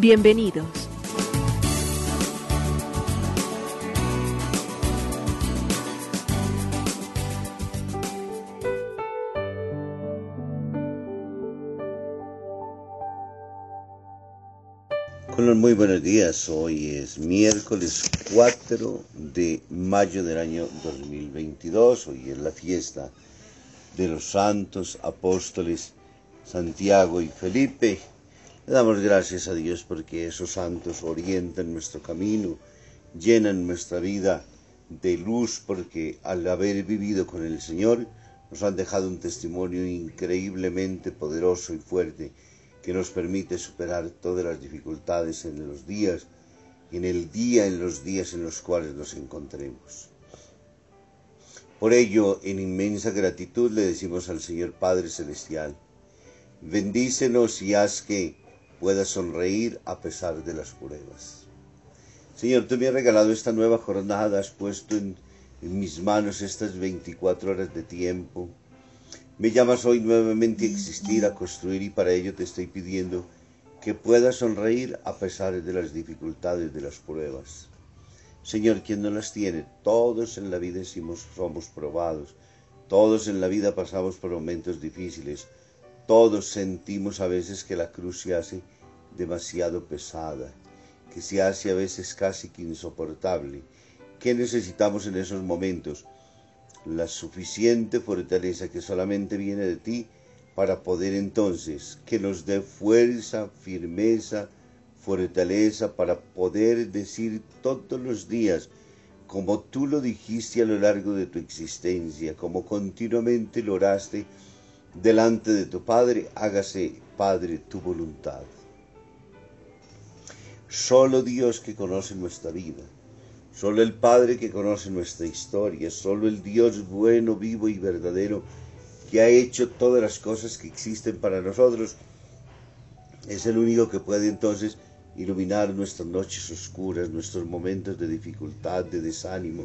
Bienvenidos. Muy buenos días, hoy es miércoles 4 de mayo del año 2022, hoy es la fiesta de los santos apóstoles Santiago y Felipe. Le damos gracias a Dios porque esos santos orientan nuestro camino, llenan nuestra vida de luz porque al haber vivido con el Señor nos han dejado un testimonio increíblemente poderoso y fuerte que nos permite superar todas las dificultades en los días en el día en los días en los cuales nos encontremos. Por ello, en inmensa gratitud le decimos al Señor Padre Celestial, bendícenos y haz que pueda sonreír a pesar de las pruebas. Señor, tú me has regalado esta nueva jornada, has puesto en, mis manos estas 24 horas de tiempo. Me llamas hoy nuevamente a existir, a construir y para ello te estoy pidiendo que pueda sonreír a pesar de las dificultades de las pruebas. Señor, quien no las tiene, todos en la vida somos probados, todos en la vida pasamos por momentos difíciles, todos sentimos a veces que la cruz se hace demasiado pesada, que se hace a veces casi que insoportable. ¿Qué necesitamos en esos momentos? La suficiente fortaleza que solamente viene de ti para poder entonces que nos dé fuerza, firmeza, fortaleza para poder decir todos los días, como tú lo dijiste a lo largo de tu existencia, como continuamente lo oraste delante de tu Padre, hágase, Padre, tu voluntad. Solo Dios que conoce nuestra vida, solo el Padre que conoce nuestra historia, solo el Dios bueno, vivo y verdadero que ha hecho todas las cosas que existen para nosotros, es el único que puede entonces iluminar nuestras noches oscuras, nuestros momentos de dificultad, de desánimo,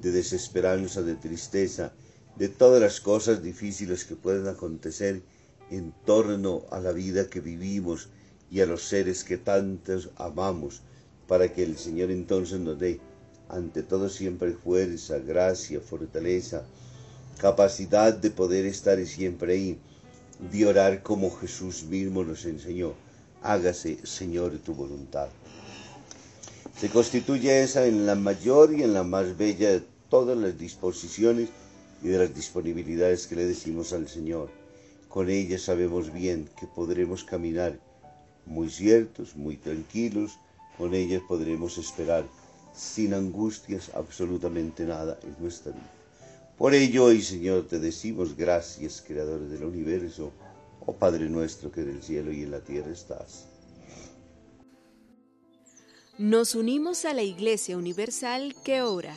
de desesperanza, de tristeza, de todas las cosas difíciles que pueden acontecer en torno a la vida que vivimos y a los seres que tantos amamos, para que el Señor entonces nos dé ante todo siempre fuerza, gracia, fortaleza, capacidad de poder estar siempre ahí, de orar como Jesús mismo nos enseñó hágase, Señor, tu voluntad. Se constituye esa en la mayor y en la más bella de todas las disposiciones y de las disponibilidades que le decimos al Señor. Con ella sabemos bien que podremos caminar muy ciertos, muy tranquilos, con ellas podremos esperar sin angustias absolutamente nada en nuestra vida. Por ello hoy, Señor, te decimos gracias, Creador del universo, Oh Padre nuestro que en el cielo y en la tierra estás. Nos unimos a la Iglesia Universal que ora.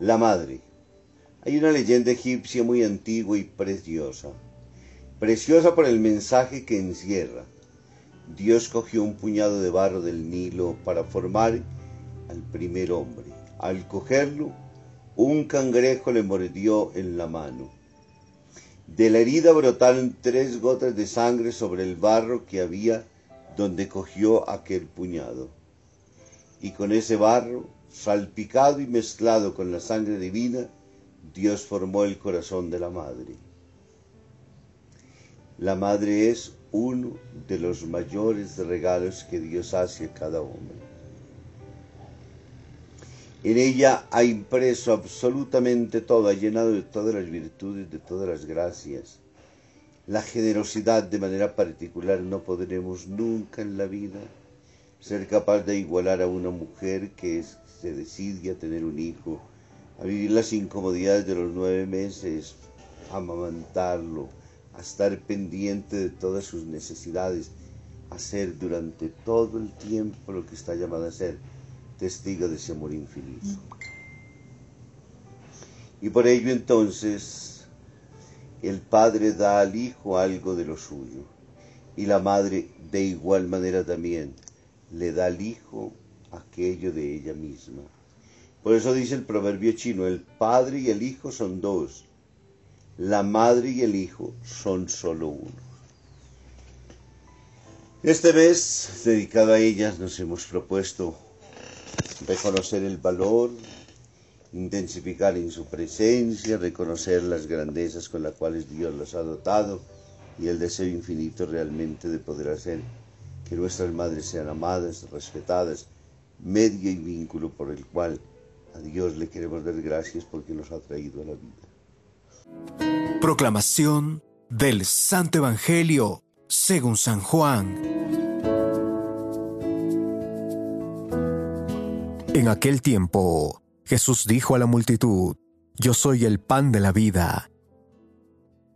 La madre. Hay una leyenda egipcia muy antigua y preciosa. Preciosa por el mensaje que encierra. Dios cogió un puñado de barro del Nilo para formar al primer hombre. Al cogerlo, un cangrejo le mordió en la mano. De la herida brotaron tres gotas de sangre sobre el barro que había donde cogió aquel puñado. Y con ese barro salpicado y mezclado con la sangre divina, Dios formó el corazón de la madre. La madre es uno de los mayores regalos que Dios hace a cada hombre. En ella ha impreso absolutamente todo, ha llenado de todas las virtudes, de todas las gracias. La generosidad de manera particular no podremos nunca en la vida ser capaz de igualar a una mujer que se decide a tener un hijo, a vivir las incomodidades de los nueve meses, a amamantarlo, a estar pendiente de todas sus necesidades, a ser durante todo el tiempo lo que está llamado a ser testigo de ese amor infinito. Y por ello entonces el padre da al hijo algo de lo suyo y la madre de igual manera también le da al hijo aquello de ella misma. Por eso dice el proverbio chino, el padre y el hijo son dos, la madre y el hijo son solo uno. Este mes, dedicado a ellas, nos hemos propuesto reconocer el valor, intensificar en su presencia, reconocer las grandezas con las cuales Dios los ha dotado y el deseo infinito realmente de poder hacer que nuestras madres sean amadas, respetadas, medio y vínculo por el cual a Dios le queremos dar gracias porque nos ha traído a la vida. Proclamación del Santo Evangelio según San Juan. En aquel tiempo, Jesús dijo a la multitud, Yo soy el pan de la vida.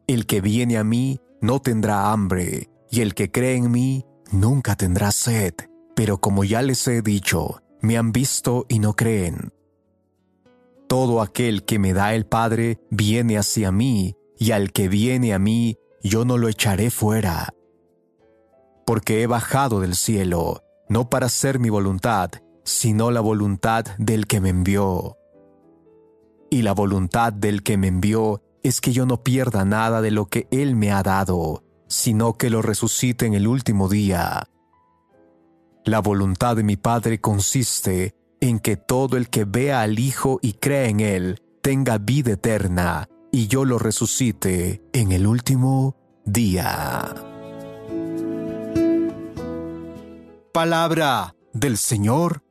El que viene a mí no tendrá hambre, y el que cree en mí nunca tendrá sed, pero como ya les he dicho, me han visto y no creen. Todo aquel que me da el Padre viene hacia mí, y al que viene a mí, yo no lo echaré fuera. Porque he bajado del cielo, no para hacer mi voluntad, sino la voluntad del que me envió. Y la voluntad del que me envió es que yo no pierda nada de lo que Él me ha dado, sino que lo resucite en el último día. La voluntad de mi Padre consiste en que todo el que vea al Hijo y cree en Él tenga vida eterna, y yo lo resucite en el último día. Palabra del Señor.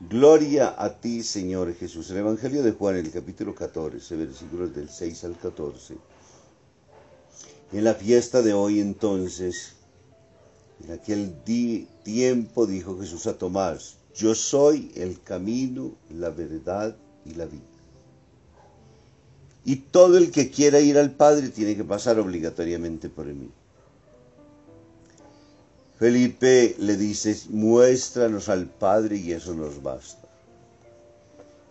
Gloria a ti, Señor Jesús. El Evangelio de Juan, el capítulo 14, versículos del 6 al 14. En la fiesta de hoy entonces, en aquel tiempo dijo Jesús a Tomás, yo soy el camino, la verdad y la vida. Y todo el que quiera ir al Padre tiene que pasar obligatoriamente por mí. Felipe le dice, muéstranos al Padre y eso nos basta.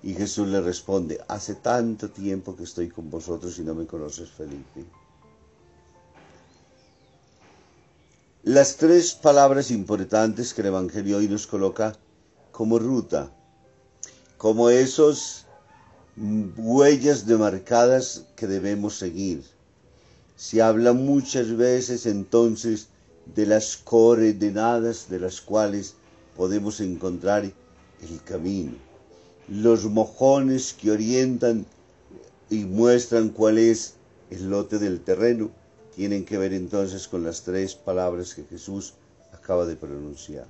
Y Jesús le responde, hace tanto tiempo que estoy con vosotros y no me conoces, Felipe. Las tres palabras importantes que el Evangelio hoy nos coloca como ruta, como esos huellas demarcadas que debemos seguir. Se habla muchas veces entonces de las coordenadas de las cuales podemos encontrar el camino, los mojones que orientan y muestran cuál es el lote del terreno tienen que ver entonces con las tres palabras que Jesús acaba de pronunciar.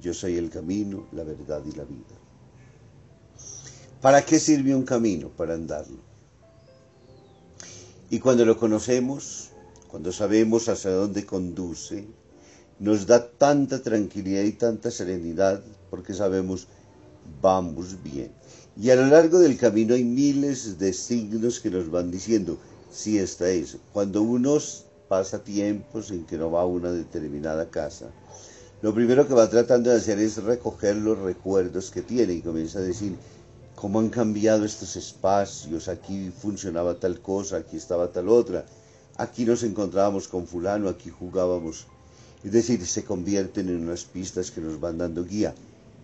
Yo soy el camino, la verdad y la vida. ¿Para qué sirve un camino? Para andarlo. Y cuando lo conocemos, cuando sabemos hacia dónde conduce, nos da tanta tranquilidad y tanta serenidad porque sabemos vamos bien. Y a lo largo del camino hay miles de signos que nos van diciendo, sí está eso. Cuando uno pasa tiempos en que no va a una determinada casa, lo primero que va tratando de hacer es recoger los recuerdos que tiene y comienza a decir, cómo han cambiado estos espacios, aquí funcionaba tal cosa, aquí estaba tal otra, aquí nos encontrábamos con fulano, aquí jugábamos. Es decir, se convierten en unas pistas que nos van dando guía.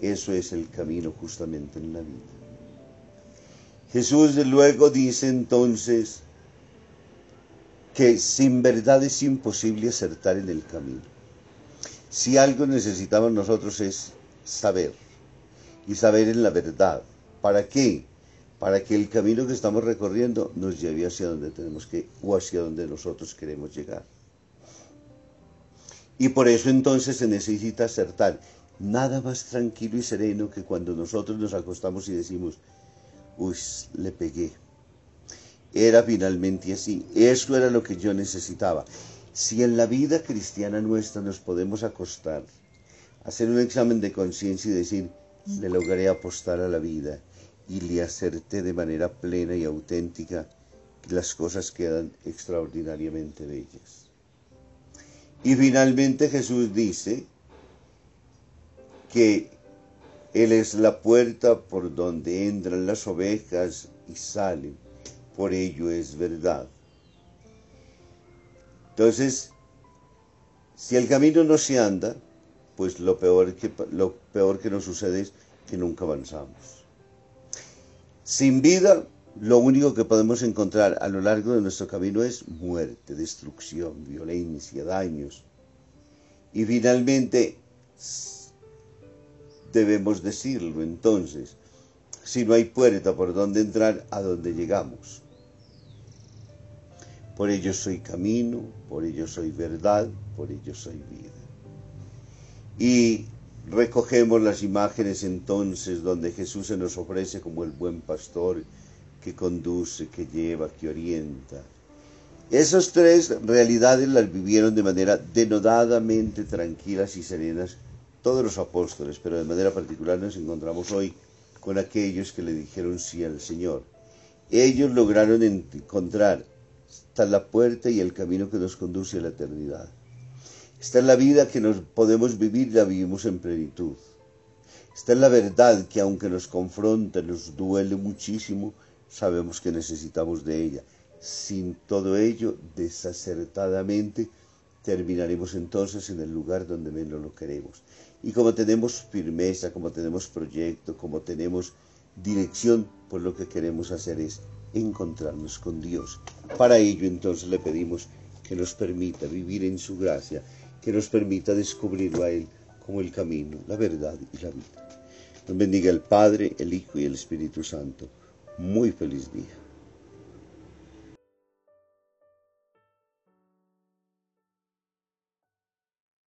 Eso es el camino justamente en la vida. Jesús luego dice entonces que sin verdad es imposible acertar en el camino. Si algo necesitamos nosotros es saber y saber en la verdad. ¿Para qué? Para que el camino que estamos recorriendo nos lleve hacia donde tenemos que o hacia donde nosotros queremos llegar. Y por eso entonces se necesita acertar. Nada más tranquilo y sereno que cuando nosotros nos acostamos y decimos, uy, le pegué. Era finalmente así. Eso era lo que yo necesitaba. Si en la vida cristiana nuestra nos podemos acostar, hacer un examen de conciencia y decir, le logré apostar a la vida y le acerté de manera plena y auténtica, las cosas quedan extraordinariamente bellas. Y finalmente Jesús dice que Él es la puerta por donde entran las ovejas y salen. Por ello es verdad. Entonces, si el camino no se anda, pues lo peor que, lo peor que nos sucede es que nunca avanzamos. Sin vida, lo único que podemos encontrar a lo largo de nuestro camino es muerte, destrucción, violencia, daños. Y finalmente, debemos decirlo entonces, si no hay puerta por donde entrar, ¿a dónde llegamos? Por ello soy camino, por ello soy verdad, por ello soy vida. Y recogemos las imágenes entonces donde Jesús se nos ofrece como el buen pastor que conduce, que lleva, que orienta. Esas tres realidades las vivieron de manera denodadamente tranquilas y serenas todos los apóstoles, pero de manera particular nos encontramos hoy con aquellos que le dijeron sí al Señor. Ellos lograron encontrar hasta la puerta y el camino que nos conduce a la eternidad. Esta es la vida que nos podemos vivir, la vivimos en plenitud. Esta es la verdad que aunque nos confronta, nos duele muchísimo, sabemos que necesitamos de ella. Sin todo ello, desacertadamente, terminaremos entonces en el lugar donde menos lo queremos. Y como tenemos firmeza, como tenemos proyecto, como tenemos dirección, pues lo que queremos hacer es encontrarnos con Dios. Para ello entonces le pedimos que nos permita vivir en su gracia que nos permita descubrirlo a Él como el camino, la verdad y la vida. Nos bendiga el Padre, el Hijo y el Espíritu Santo. Muy feliz día.